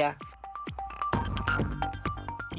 vida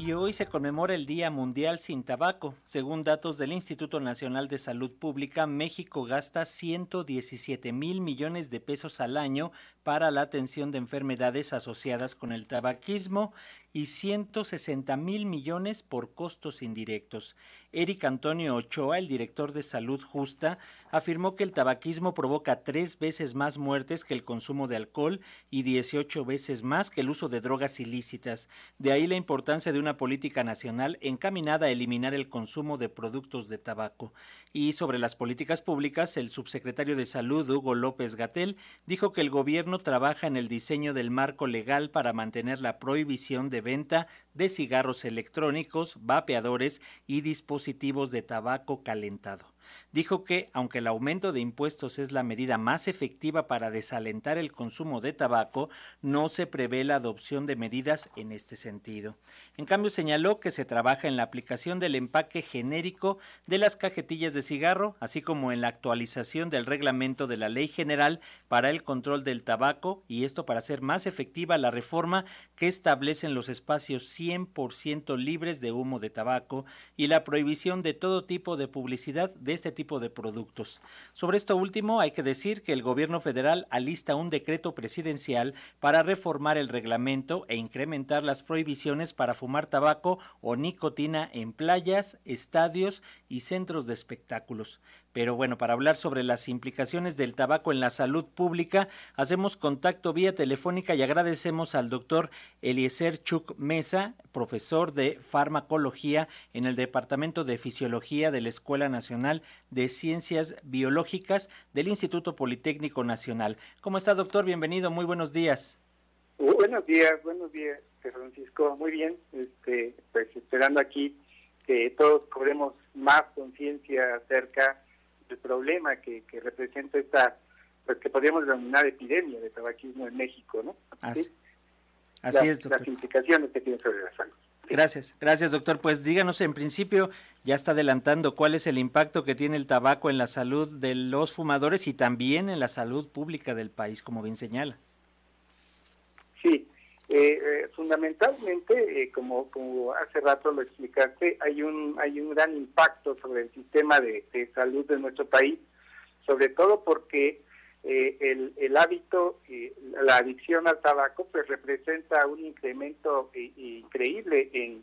Y hoy se conmemora el Día Mundial sin Tabaco. Según datos del Instituto Nacional de Salud Pública, México gasta 117 mil millones de pesos al año para la atención de enfermedades asociadas con el tabaquismo y 160 mil millones por costos indirectos. Eric Antonio Ochoa, el director de Salud Justa, afirmó que el tabaquismo provoca tres veces más muertes que el consumo de alcohol y 18 veces más que el uso de drogas ilícitas. De ahí la importancia de una política nacional encaminada a eliminar el consumo de productos de tabaco. Y sobre las políticas públicas, el subsecretario de Salud, Hugo López Gatel, dijo que el gobierno trabaja en el diseño del marco legal para mantener la prohibición de venta de cigarros electrónicos, vapeadores y dispositivos de tabaco calentado. Dijo que, aunque el aumento de impuestos es la medida más efectiva para desalentar el consumo de tabaco, no se prevé la adopción de medidas en este sentido. En cambio, señaló que se trabaja en la aplicación del empaque genérico de las cajetillas de cigarro, así como en la actualización del reglamento de la Ley General para el control del tabaco, y esto para hacer más efectiva la reforma que establecen los espacios 100% libres de humo de tabaco y la prohibición de todo tipo de publicidad de este tipo Sobre esto último, hay que decir que el gobierno federal alista un decreto presidencial para reformar el reglamento e incrementar las prohibiciones para fumar tabaco o nicotina en playas, estadios y centros de espectáculos. Pero bueno, para hablar sobre las implicaciones del tabaco en la salud pública, hacemos contacto vía telefónica y agradecemos al doctor Eliezer Chuk Mesa, profesor de farmacología en el Departamento de Fisiología de la Escuela Nacional de Ciencias Biológicas del Instituto Politécnico Nacional. ¿Cómo está, doctor? Bienvenido, muy buenos días. Buenos días, buenos días, Francisco. Muy bien, este, pues esperando aquí que todos cobremos más conciencia acerca el problema que, representa esta, pues que podríamos denominar epidemia de tabaquismo en México, ¿no? Así, es, Las implicaciones que tiene sobre la salud. Gracias, gracias doctor. Pues díganos en principio, ya está adelantando cuál es el impacto que tiene el tabaco en la salud de los fumadores y también en la salud pública del país, como bien señala. Eh, eh, fundamentalmente, eh, como, como hace rato lo explicaste, hay un, hay un gran impacto sobre el sistema de, salud de nuestro país, sobre todo porque el, el hábito, la adicción al tabaco, pues representa un incremento increíble en,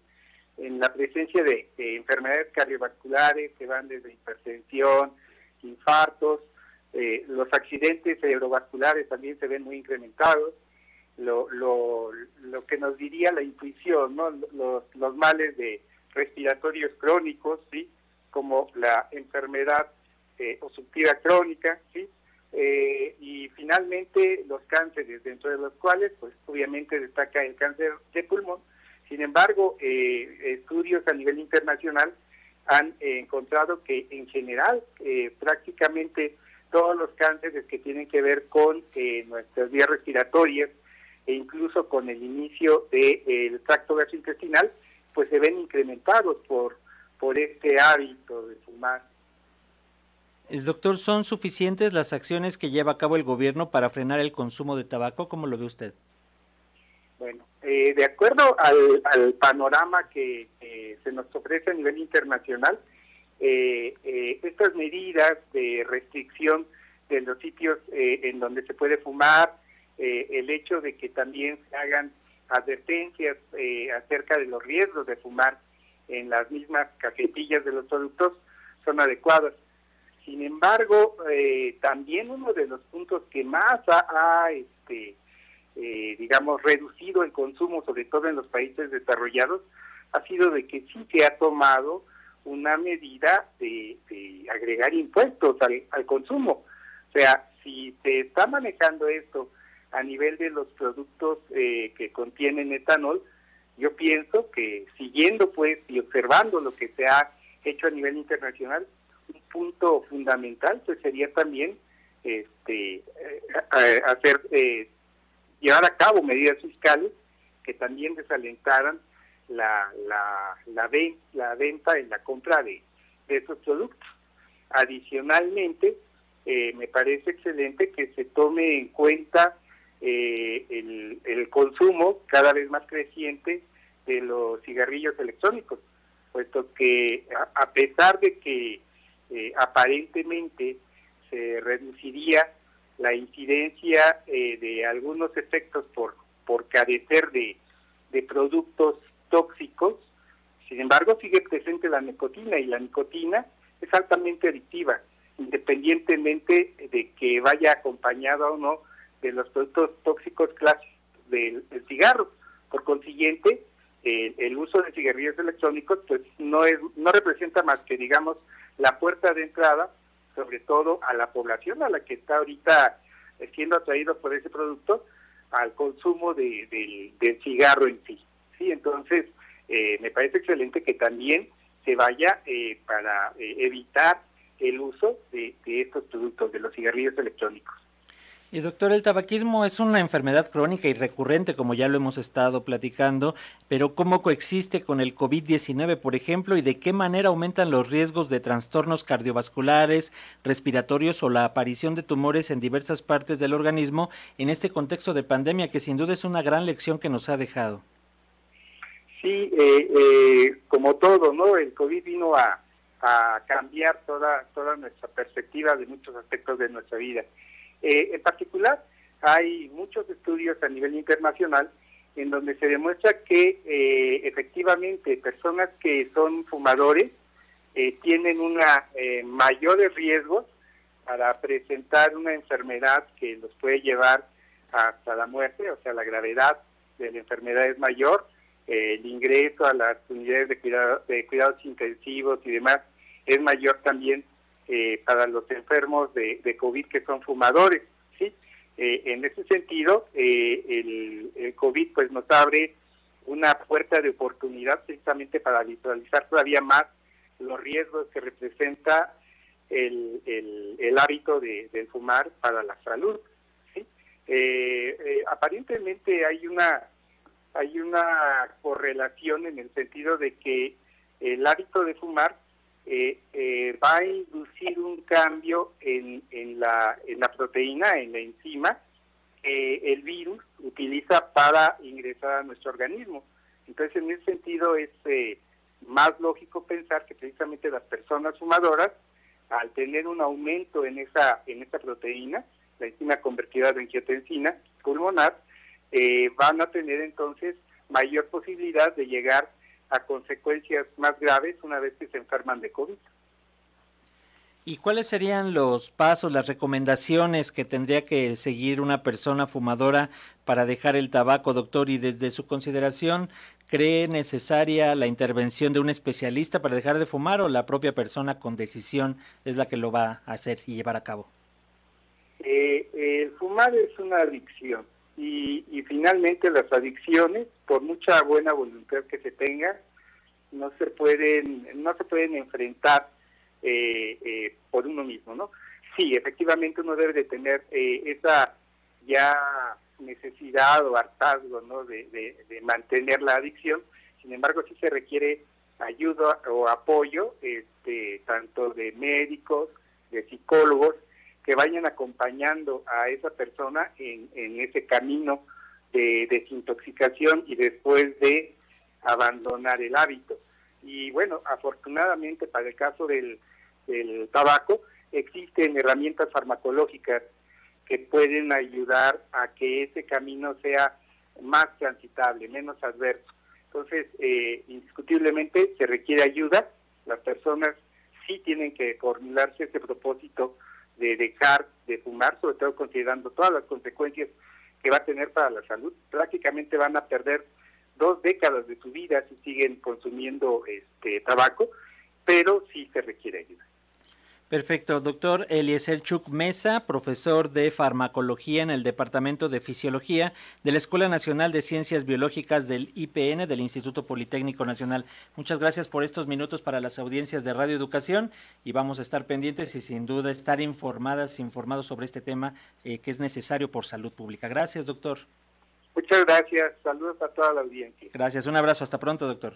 en la presencia de, enfermedades cardiovasculares que van desde hipertensión, infartos, los accidentes cerebrovasculares también se ven muy incrementados lo, lo, que nos diría la intuición, ¿no? Los, los males de respiratorios crónicos, ¿sí? Como la enfermedad eh, obstructiva crónica, ¿sí? Eh, y finalmente los cánceres, dentro de los cuales, pues obviamente destaca el cáncer de pulmón. Sin embargo, eh, estudios a nivel internacional han encontrado que en general prácticamente todos los cánceres que tienen que ver con nuestras vías respiratorias, e incluso con el inicio del tracto gastrointestinal, pues se ven incrementados por, por este hábito de fumar. El doctor, ¿son suficientes las acciones que lleva a cabo el gobierno para frenar el consumo de tabaco? ¿Cómo lo ve usted? Bueno, eh, de acuerdo al, panorama que se nos ofrece a nivel internacional, eh, eh, estas medidas de restricción de los sitios en donde se puede fumar, eh, el hecho de que también se hagan advertencias eh, acerca de los riesgos de fumar en las mismas cajetillas de los productos son adecuadas. Sin embargo, eh, también uno de los puntos que más ha, este, digamos, reducido el consumo, sobre todo en los países desarrollados, ha sido de que sí se ha tomado una medida de, agregar impuestos al, al consumo. O sea, si se está manejando esto a nivel de los productos eh, que contienen etanol, yo pienso que siguiendo pues y observando lo que se ha hecho a nivel internacional, un punto fundamental pues sería también este eh, hacer eh, llevar a cabo medidas fiscales que también desalentaran la la la, la venta y la compra de, de esos productos. Adicionalmente, me parece excelente que se tome en cuenta eh, el, consumo cada vez más creciente de los cigarrillos electrónicos, puesto que a, pesar de que eh, aparentemente se reduciría la incidencia eh, de algunos efectos por, por carecer de, de productos tóxicos, sin embargo sigue presente la nicotina y la nicotina es altamente adictiva, independientemente de que vaya acompañada o no de los productos tóxicos clásicos del, cigarro. Por consiguiente, el uso de cigarrillos electrónicos pues no es no representa más que digamos la puerta de entrada sobre todo a la población a la que está ahorita siendo atraído por ese producto al consumo de, del cigarro en sí sí entonces eh, me parece excelente que también se vaya eh, para eh, evitar el uso de estos productos de los cigarrillos electrónicos y doctor, el tabaquismo es una enfermedad crónica y recurrente, como ya lo hemos estado platicando, pero ¿cómo coexiste con el COVID-19, por ejemplo, y de qué manera aumentan los riesgos de trastornos cardiovasculares, respiratorios o la aparición de tumores en diversas partes del organismo en este contexto de pandemia, que sin duda es una gran lección que nos ha dejado? Sí, eh, eh, como todo, ¿no? El COVID vino a, cambiar toda nuestra perspectiva de muchos aspectos de nuestra vida. Eh, en particular, hay muchos estudios a nivel internacional en donde se demuestra que eh, efectivamente personas que son fumadores eh, tienen una mayores riesgos para presentar una enfermedad que los puede llevar hasta la muerte, o sea, la gravedad de la enfermedad es mayor, el ingreso a las unidades de, cuidado, de cuidados intensivos y demás es mayor también eh, para los enfermos de, COVID que son fumadores. ¿sí? Eh, en ese sentido, eh, el, el, COVID pues nos abre una puerta de oportunidad precisamente para visualizar todavía más los riesgos que representa el, el, hábito de, fumar para la salud. ¿sí? aparentemente hay una hay una correlación en el sentido de que el hábito de fumar eh, eh, va a inducir un cambio en, en, la, en la proteína, en la enzima, que el virus utiliza para ingresar a nuestro organismo. Entonces, en ese sentido, es eh, más lógico pensar que precisamente las personas fumadoras, al tener un aumento en esa, en esa proteína, la enzima convertida en angiotensina pulmonar, van a tener entonces mayor posibilidad de llegar a consecuencias más graves una vez que se enferman de COVID. ¿Y cuáles serían los pasos, las recomendaciones que tendría que seguir una persona fumadora para dejar el tabaco, doctor? Y desde su consideración, ¿cree necesaria la intervención de un especialista para dejar de fumar o la propia persona con decisión es la que lo va a hacer y llevar a cabo? Eh, el fumar es una adicción y, finalmente las adicciones, por mucha buena voluntad que se tenga, no se pueden, no se pueden enfrentar eh, eh, por uno mismo, ¿no? Sí, efectivamente uno debe de tener eh, esa ya necesidad o hartazgo, ¿no? De, de, mantener la adicción. Sin embargo, sí se requiere ayuda o apoyo, este, tanto de médicos, de psicólogos, que vayan acompañando a esa persona en, ese camino de desintoxicación y después de abandonar el hábito. Y bueno, afortunadamente para el caso del, tabaco existen herramientas farmacológicas que pueden ayudar a que ese camino sea más transitable, menos adverso. Entonces, eh, indiscutiblemente se requiere ayuda. Las personas sí tienen que formularse ese propósito de dejar de fumar, sobre todo considerando todas las consecuencias que va a tener para la salud. Prácticamente van a perder dos décadas de su vida si siguen consumiendo este tabaco, pero sí se requiere ayuda. Perfecto, doctor Eliezer Chuk Mesa, profesor de farmacología en el Departamento de Fisiología de la Escuela Nacional de Ciencias Biológicas del IPN del Instituto Politécnico Nacional. Muchas gracias por estos minutos para las audiencias de Radio Educación y vamos a estar pendientes y sin duda estar informadas, informados sobre este tema eh, que es necesario por salud pública. Gracias, doctor. Muchas gracias. Saludos a toda la audiencia. Gracias. Un abrazo. Hasta pronto, doctor.